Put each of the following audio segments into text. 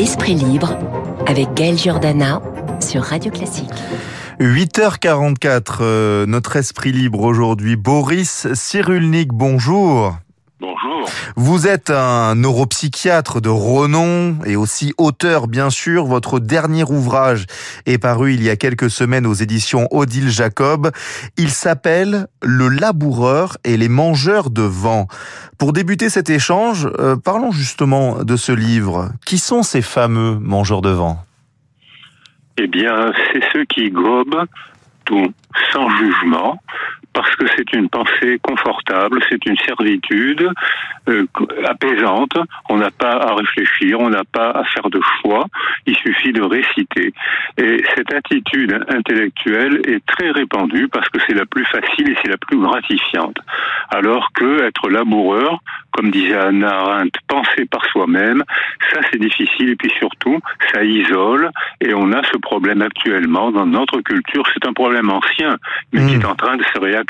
Esprit libre avec Gaël Giordana sur Radio Classique. 8h44, euh, notre esprit libre aujourd'hui. Boris Cyrulnik, bonjour. Bonjour. Vous êtes un neuropsychiatre de renom et aussi auteur, bien sûr. Votre dernier ouvrage est paru il y a quelques semaines aux éditions Odile Jacob. Il s'appelle Le laboureur et les mangeurs de vent. Pour débuter cet échange, euh, parlons justement de ce livre. Qui sont ces fameux mangeurs de vent? Eh bien, c'est ceux qui gobent tout sans jugement, parce que c'est une pensée confortable, c'est une servitude euh, apaisante. On n'a pas à réfléchir, on n'a pas à faire de choix. Il suffit de réciter. Et cette attitude intellectuelle est très répandue parce que c'est la plus facile et c'est la plus gratifiante. Alors que être laboureur, comme disait Anna Arendt, penser par soi-même, ça c'est difficile et puis surtout ça isole et on a ce problème actuellement dans notre culture. C'est un problème ancien mais qui est hmm. en train de se réactiver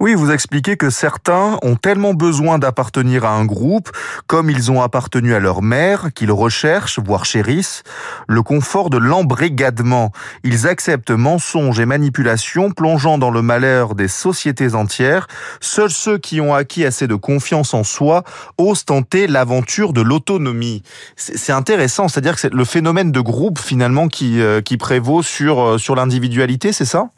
Oui, vous expliquez que certains ont tellement besoin d'appartenir à un groupe, comme ils ont appartenu à leur mère, qu'ils recherchent, voire chérissent, le confort de l'embrigadement. Ils acceptent mensonges et manipulations, plongeant dans le malheur des sociétés entières. Seuls ceux qui ont acquis assez de confiance en soi osent tenter l'aventure de l'autonomie. C'est intéressant, c'est-à-dire que c'est le phénomène de groupe finalement qui, euh, qui prévaut sur, euh, sur l'individualité, c'est ça?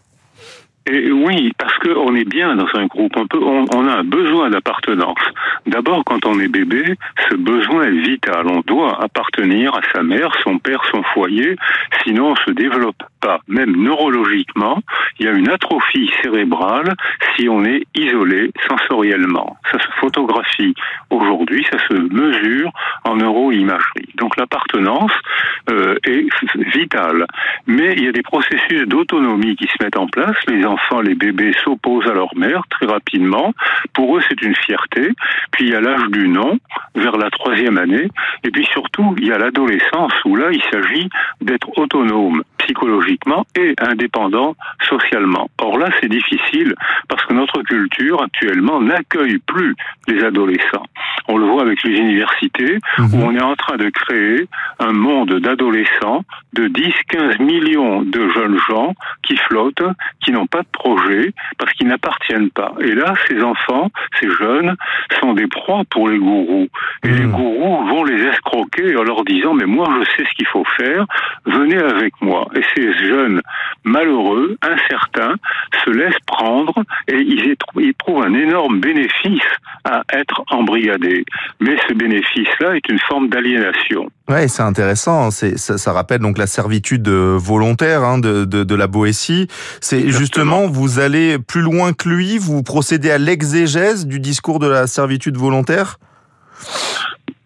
Et oui, parce qu'on est bien dans un groupe. On, peut, on, a un besoin d'appartenance. D'abord, quand on est bébé, ce besoin est vital. On doit appartenir à sa mère, son père, son foyer. Sinon, on se développe pas. Même neurologiquement, il y a une atrophie cérébrale si on est isolé sensoriellement. Ça se photographie aujourd'hui, ça se mesure en neuroimagerie. Donc l'appartenance euh, est vitale. Mais il y a des processus d'autonomie qui se mettent en place. Les enfants, les bébés s'opposent à leur mère très rapidement. Pour eux, c'est une fierté. Puis il y a l'âge du non, vers la troisième année. Et puis surtout, il y a l'adolescence où là, il s'agit d'être autonome psychologiquement et indépendant socialement. Or là, c'est difficile parce que notre culture actuellement n'accueille plus les adolescents. On le voit avec les universités où mhm. on est en train de créer un monde d'adolescents de 10-15 millions de jeunes gens qui flottent, qui n'ont pas de projet parce qu'ils n'appartiennent pas. Et là, ces enfants, ces jeunes, sont des proies pour les gourous. Et les mhm. gourous vont les escroquer en leur disant, mais moi je sais ce qu'il faut faire, venez avec moi. Et ces jeunes malheureux, incertains, se laissent prendre et ils, trouvent un énorme bénéfice à être embrigadés. Mais ce bénéfice-là est une forme d'aliénation. Ouais, c'est intéressant. C'est ça, ça, rappelle donc la servitude volontaire hein, de, de, de, la Boétie. C'est justement vous allez plus loin que lui, vous procédez à l'exégèse du discours de la servitude volontaire?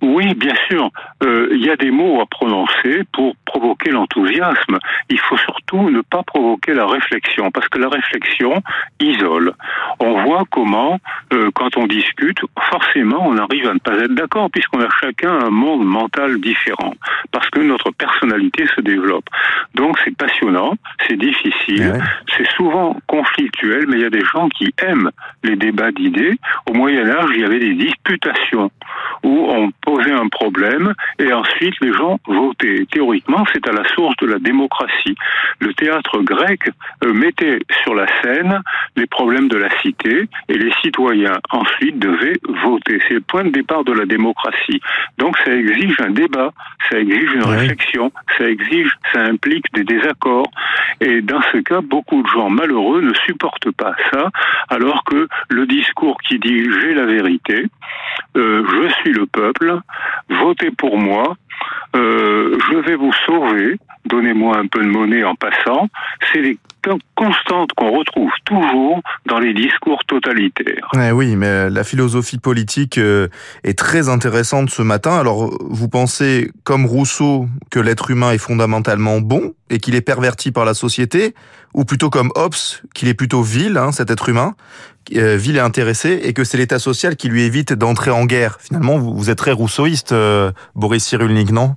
Oui, bien sûr. Euh, il y a des mots à prononcer pour provoquer l'enthousiasme. Il faut surtout ne pas provoquer la réflexion, parce que la réflexion isole. On voit comment, euh, quand on discute, forcément, on arrive à ne pas être d'accord, puisqu'on a chacun un monde mental différent, parce que notre personnalité se développe. Donc c'est passionnant, c'est difficile, c'est souvent conflictuel, mais il y a des gens qui aiment les débats d'idées. Au Moyen Âge, il y avait des disputations où on posait un problème et ensuite les gens votaient. Théoriquement, c'est à la source de la démocratie. Le théâtre grec euh, mettait sur la scène les problèmes de la cité et les citoyens ensuite devaient voter. C'est le point de départ de la démocratie. Donc ça exige un débat, ça exige une réflexion, ça exige, ça implique des désaccords. Et dans ce cas, beaucoup de gens malheureux ne supportent pas ça, alors que le discours qui dit j'ai la vérité, euh, je suis le peuple, votez pour moi, euh, je vais vous sauver, donnez-moi un peu de monnaie en passant, c'est les constantes qu'on retrouve toujours dans les discours totalitaires. Eh oui, mais la philosophie politique euh, est très intéressante ce matin. Alors, vous pensez, comme Rousseau, que l'être humain est fondamentalement bon et qu'il est perverti par la société, ou plutôt comme Hobbes, qu'il est plutôt vil, hein, cet être humain, euh, vil et intéressé, et que c'est l'état social qui lui évite d'entrer en guerre? Finalement, vous, êtes très rousseauiste, euh, Boris Cyrulnik, non?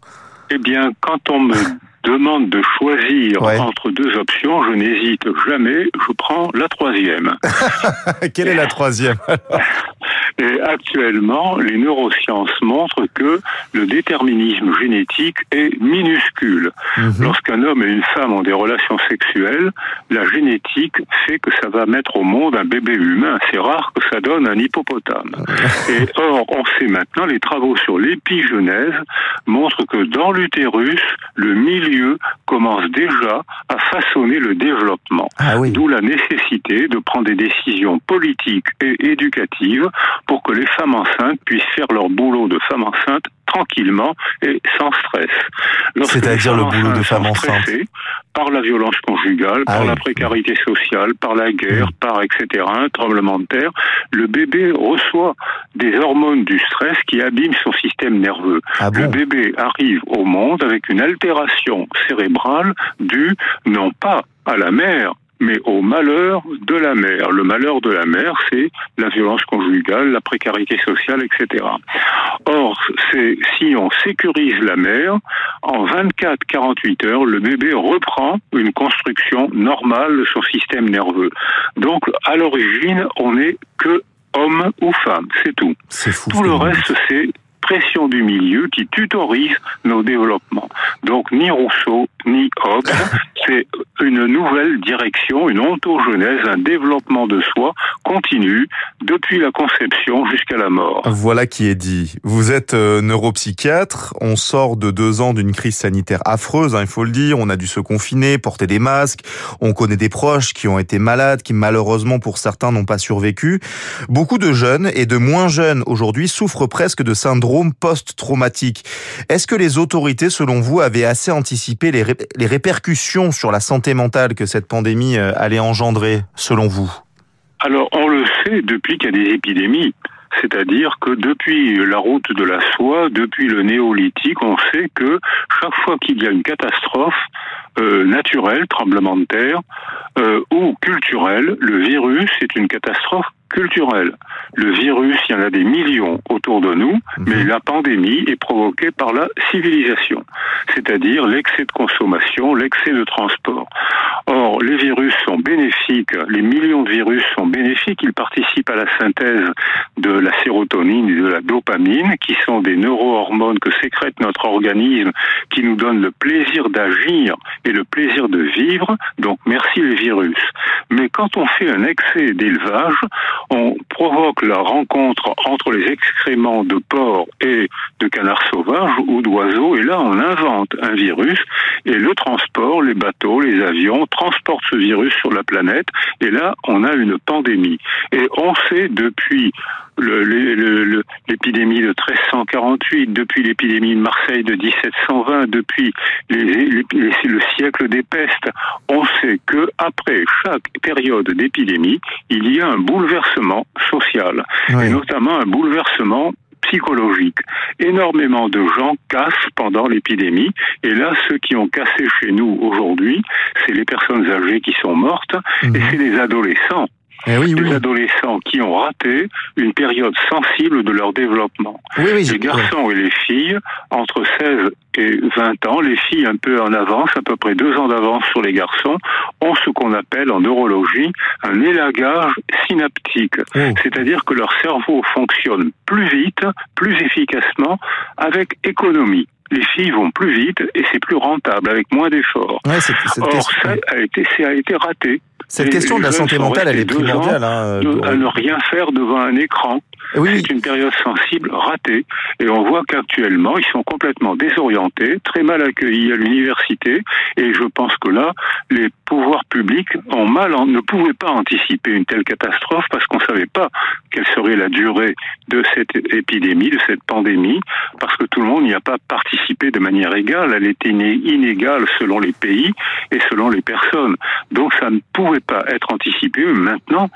Eh bien, quand on me demande de choisir entre deux options, je n'hésite jamais, je prends la troisième. Quelle est la troisième Et actuellement, les neurosciences montrent que le déterminisme génétique est minuscule. Mhm. Lorsqu'un homme et une femme ont des relations sexuelles, la génétique fait que ça va mettre au monde un bébé humain. C'est rare que ça donne un hippopotame. Et or, on sait maintenant, les travaux sur l'épigenèse montrent que dans l'utérus, le milieu commence déjà à façonner le développement. Ah D'où la nécessité de prendre des décisions politiques et éducatives pour que les femmes enceintes puissent faire leur boulot de femme enceinte tranquillement et sans stress. C'est-à-dire le boulot de femme enceinte Par la violence conjugale, ah par la précarité sociale, par la guerre, mm. par etc., un tremblement de terre, le bébé reçoit des hormones du stress qui abîment son système nerveux. Ah le bébé arrive au monde avec une altération cérébrale due non pas à la mère, mais au malheur de la mère. Le malheur de la mère, c'est la violence conjugale, la précarité sociale, etc. Or, c'est si on sécurise la mère, en 24-48 heures, le bébé reprend une construction normale de son système nerveux. Donc, à l'origine, on n'est que homme ou femme, c'est tout. Tout le reste, c'est pression du milieu qui tutorise nos développements. Donc ni Rousseau ni Hobbes, c'est une nouvelle direction, une ontogenèse, un développement de soi continu depuis la conception jusqu'à la mort. Voilà qui est dit. Vous êtes euh, neuropsychiatre, on sort de deux ans d'une crise sanitaire affreuse, hein, il faut le dire, on a dû se confiner, porter des masques, on connaît des proches qui ont été malades, qui malheureusement pour certains n'ont pas survécu. Beaucoup de jeunes et de moins jeunes aujourd'hui souffrent presque de syndrome post-traumatique. Est-ce que les autorités, selon vous, avaient assez anticipé les, les répercussions sur la santé mentale que cette pandémie euh, allait engendrer, selon vous? Alors, on le sait depuis qu'il y a des épidémies. C'est-à-dire que depuis la route de la soie, depuis le néolithique, on sait que chaque fois qu'il y a une catastrophe euh, naturelle, tremblement de terre, euh, ou culturelle, le virus est une catastrophe culturelle. Le virus, il y en a des millions autour de nous, mhm. mais la pandémie est provoquée par la civilisation, c'est-à-dire l'excès de consommation, l'excès de transport. Or, les virus sont bénéfiques, les millions de virus sont bénéfiques, ils participent à la synthèse de la sérotonine et de la dopamine, qui sont des neurohormones que sécrète notre organisme, qui nous donnent le plaisir d'agir et le plaisir de vivre. Donc, merci les virus. Mais quand on fait un excès d'élevage, on provoque la rencontre entre les excréments de porc et de canards sauvages ou d'oiseaux, et là on invente un virus, et le transport, les bateaux, les avions transportent ce virus sur la planète, et là on a une pandémie. Et on sait depuis l'épidémie de 1348, depuis l'épidémie de Marseille de 1720, depuis le siècle des pestes, on sait que après chaque période d'épidémie, il y a un bouleversement social, et notamment un bouleversement psychologique. Énormément de gens cassent pendant l'épidémie, et là, ceux qui ont cassé chez nous aujourd'hui, c'est les personnes âgées qui sont mortes, et mhm. c'est les adolescents. Eh les adolescents qui ont raté une période sensible de leur développement. les garçons et les filles, entre 16 et 20 ans, les filles un peu en avance, à peu près deux ans d'avance sur les garçons, ont ce qu'on appelle en neurologie un élagage synaptique. Oh. C'est-à-dire que leur cerveau fonctionne plus vite, plus efficacement, avec économie les filles vont plus vite et c'est plus rentable avec moins d'efforts. Or, ça a été, ça a été raté. Cette question de la santé mentale, elle est primordiale. Hein, à ne rien faire devant un écran. C'est une période sensible ratée. Et on voit qu'actuellement, ils sont complètement désorientés, très mal accueillis à l'université. Et je pense que là, les pouvoirs publics ont mal, ne pouvaient pas anticiper une telle catastrophe parce qu'on ne savait pas quelle serait la durée de cette épidémie, de cette pandémie, parce que tout le monde n'y a pas participé de manière égale. Elle était inégale selon les pays et selon les personnes. Donc ça ne pouvait pas être anticipé. Maintenant,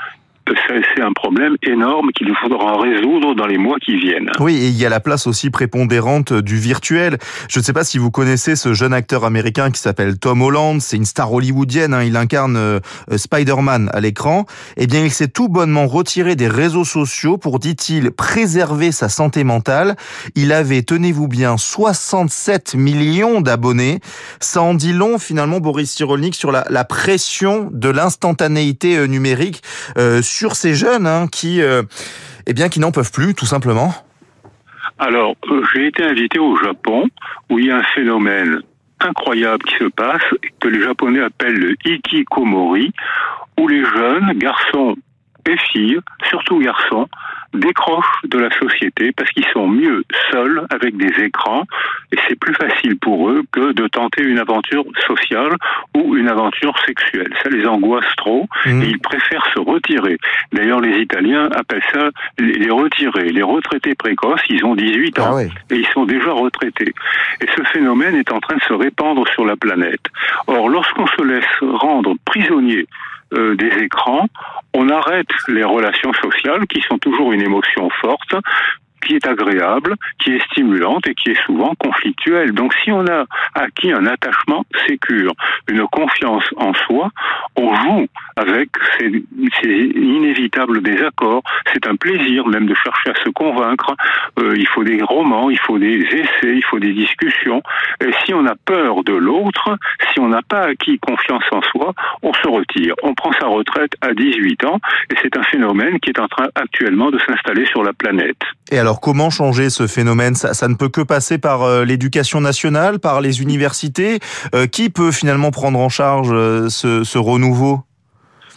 c'est un problème énorme qu'il faudra résoudre dans les mois qui viennent. Oui, et il y a la place aussi prépondérante du virtuel. Je ne sais pas si vous connaissez ce jeune acteur américain qui s'appelle Tom Holland, c'est une star hollywoodienne, hein. il incarne euh, Spider-Man à l'écran. Eh bien, il s'est tout bonnement retiré des réseaux sociaux pour, dit-il, préserver sa santé mentale. Il avait, tenez-vous bien, 67 millions d'abonnés. Ça en dit long, finalement, Boris Cyrulnik, sur la, pression de l'instantanéité euh, numérique euh, ces jeunes hein, qui, euh, eh qui n'en peuvent plus, tout simplement. Alors, euh, j'ai été invité au Japon, où il y a un phénomène incroyable qui se passe, que les Japonais appellent le hikikomori, où les jeunes, garçons et filles, surtout garçons, décrochent de la société parce qu'ils sont mieux seuls avec des écrans et c'est plus facile pour eux que de tenter une aventure sociale ou une aventure sexuelle. Ça les angoisse trop Mmh. et ils préfèrent se retirer. D'ailleurs, les Italiens appellent ça les retirés, les retraités précoces. Ils ont 18 ans Ah ouais. et ils sont déjà retraités. Et ce phénomène est en train de se répandre sur la planète. Or, lorsqu'on se laisse rendre prisonnier euh, des écrans, on arrête les relations sociales qui sont toujours une émotion forte qui est agréable, qui est stimulante et qui est souvent conflictuelle. Donc si on a acquis un attachement sécure, une confiance en soi, on joue avec ces, inévitables désaccords. C'est un plaisir même de chercher à se convaincre. Euh, il faut des romans, il faut des essais, il faut des discussions. Et si on a peur de l'autre, si on n'a pas acquis confiance en soi, on se retire. On prend sa retraite à 18 ans et c'est un phénomène qui est en train actuellement de s'installer sur la planète. Alors, comment changer ce phénomène? Ça, ne peut que passer par euh, l'éducation nationale, par les universités. Euh, qui peut finalement prendre en charge euh, ce renouveau?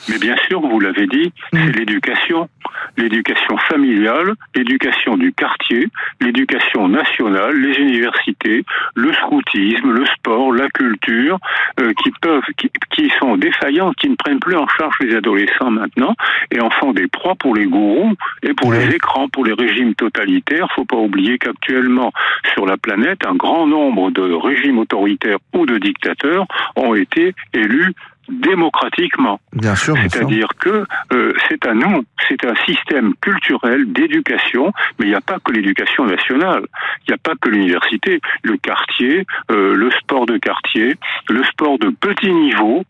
Mais bien sûr, vous l'avez dit, Mm. c'est l'éducation. L'éducation familiale, l'éducation du quartier, l'éducation nationale, les universités, le scoutisme, le sport, la culture, euh, qui peuvent, qui, qui sont défaillantes, qui ne prennent plus en charge les adolescents maintenant et en font des proies pour les gourous et pour les écrans, pour les régimes totalitaires. Faut pas oublier qu'actuellement sur la planète, un grand nombre de régimes autoritaires ou de dictateurs ont été élus démocratiquement. Bien sûr. C'est-à-dire que euh, c'est à nous, c'est un système culturel d'éducation, mais il n'y a pas que l'éducation nationale, il n'y a pas que l'université, le quartier, euh, le sport de quartier, le sport de petit niveau,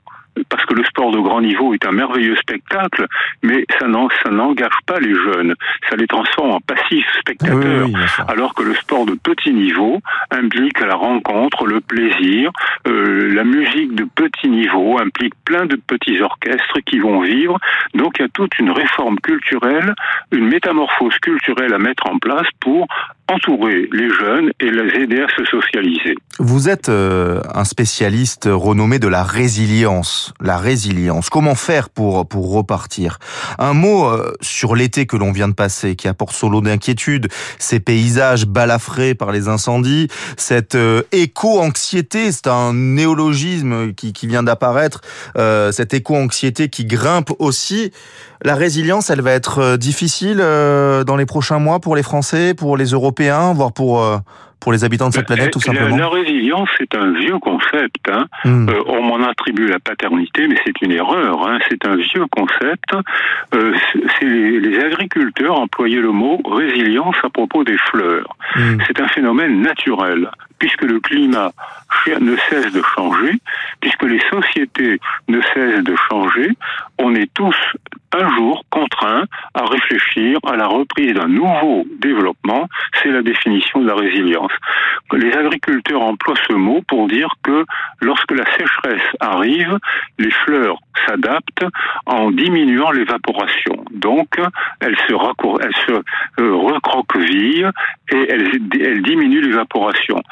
parce que le sport de grand niveau est un merveilleux spectacle, mais ça n'en- ça n'engage pas les jeunes, ça les transforme en passifs spectateurs. oui. Alors que le sport de petit niveau implique la rencontre, le plaisir, euh, la musique de petit niveau implique plein de petits orchestres qui vont vivre. Donc il y a toute une réforme culturelle, une métamorphose culturelle à mettre en place pour entourer les jeunes et les aider à se socialiser. Vous êtes euh, un spécialiste renommé de la résilience. La résilience. Comment faire pour pour repartir? Un mot euh, sur l'été que l'on vient de passer, qui apporte son lot d'inquiétude. Ces paysages balafrés par les incendies, cette euh, éco-anxiété, c'est un néologisme qui, qui vient d'apparaître. euh, cette éco-anxiété qui grimpe aussi. La résilience, elle va être euh, difficile euh, dans les prochains mois pour les Français, pour les Européens, voire pour euh, pour les habitants de cette planète, tout La- simplement. La, résilience, c'est un vieux concept. Hein. Hmm. Euh, on m'en attribue la paternité, mais c'est une erreur. Hein. C'est un vieux concept. Euh, c'est- c'est les, les agriculteurs employaient le mot résilience à propos des fleurs. Hmm. C'est un phénomène naturel, puisque le climat ne cesse de changer, puisque les sociétés ne cessent de changer. On est tous un jour contraints à réfléchir à la reprise d'un nouveau développement. C'est la définition de la résilience. Les agriculteurs emploient ce mot pour dire que lorsque la sécheresse arrive, les fleurs s'adaptent en diminuant l'évaporation. Donc, elles se, raccour- se euh, recroquevillent et elles diminuent l'évaporation.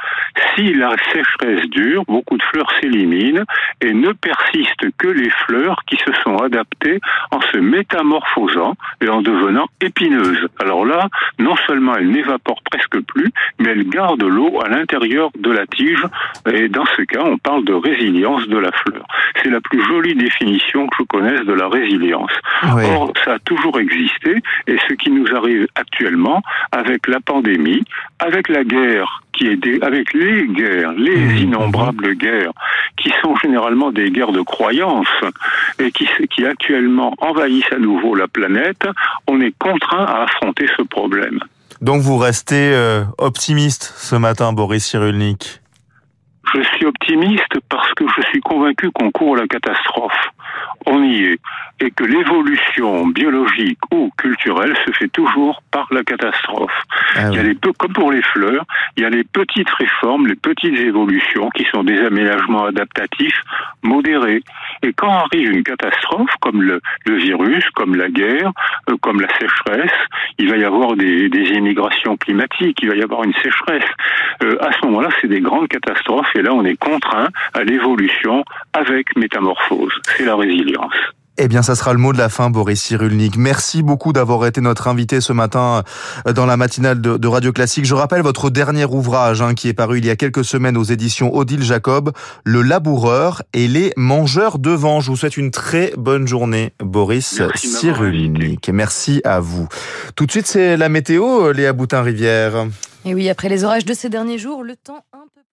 Si la sécheresse dure, beaucoup de fleurs s'éliminent et ne persistent que les fleurs qui se sont adaptées en se métamorphosant et en devenant épineuses. Alors là, non seulement elles n'évaporent presque plus, mais elles gardent l'eau à l'intérieur de la tige. Et dans ce cas, on parle de résilience de la fleur. C'est la plus jolie définition que je connaisse de la résilience. Or, ça a toujours existé, et ce qui nous arrive actuellement, avec la pandémie, avec la guerre qui est avec les guerres, les mmh. innombrables guerres, qui sont généralement des guerres de croyance et qui, qui actuellement envahissent à nouveau la planète, on est contraint à affronter ce problème. Donc vous restez euh, optimiste ce matin, Boris Cyrulnik? Je suis optimiste parce que je suis convaincu qu'on court la catastrophe. On y est et que l'évolution biologique ou culturelle se fait toujours par la catastrophe. Ah il y a les peu, comme pour les fleurs, il y a les petites réformes, les petites évolutions qui sont des aménagements adaptatifs modérés. Et quand arrive une catastrophe comme le, le virus, comme la guerre, euh, comme la sécheresse, il va y avoir des, des immigrations climatiques, il va y avoir une sécheresse. Euh, à ce moment-là, c'est des grandes catastrophes et là, on est contraint à l'évolution avec métamorphose. C'est la résilience. Eh bien, ça sera le mot de la fin, Boris Cyrulnik. Merci beaucoup d'avoir été notre invité ce matin euh, dans la matinale de, Radio Classique. Je rappelle votre dernier ouvrage hein, qui est paru il y a quelques semaines aux éditions Odile Jacob, Le laboureur et les mangeurs de vent. Je vous souhaite une très bonne journée, Boris Cyrulnik. Merci à vous. Tout de suite, c'est la météo, Léa Boutin-Rivière. Et oui, après les orages de ces derniers jours, le temps un peu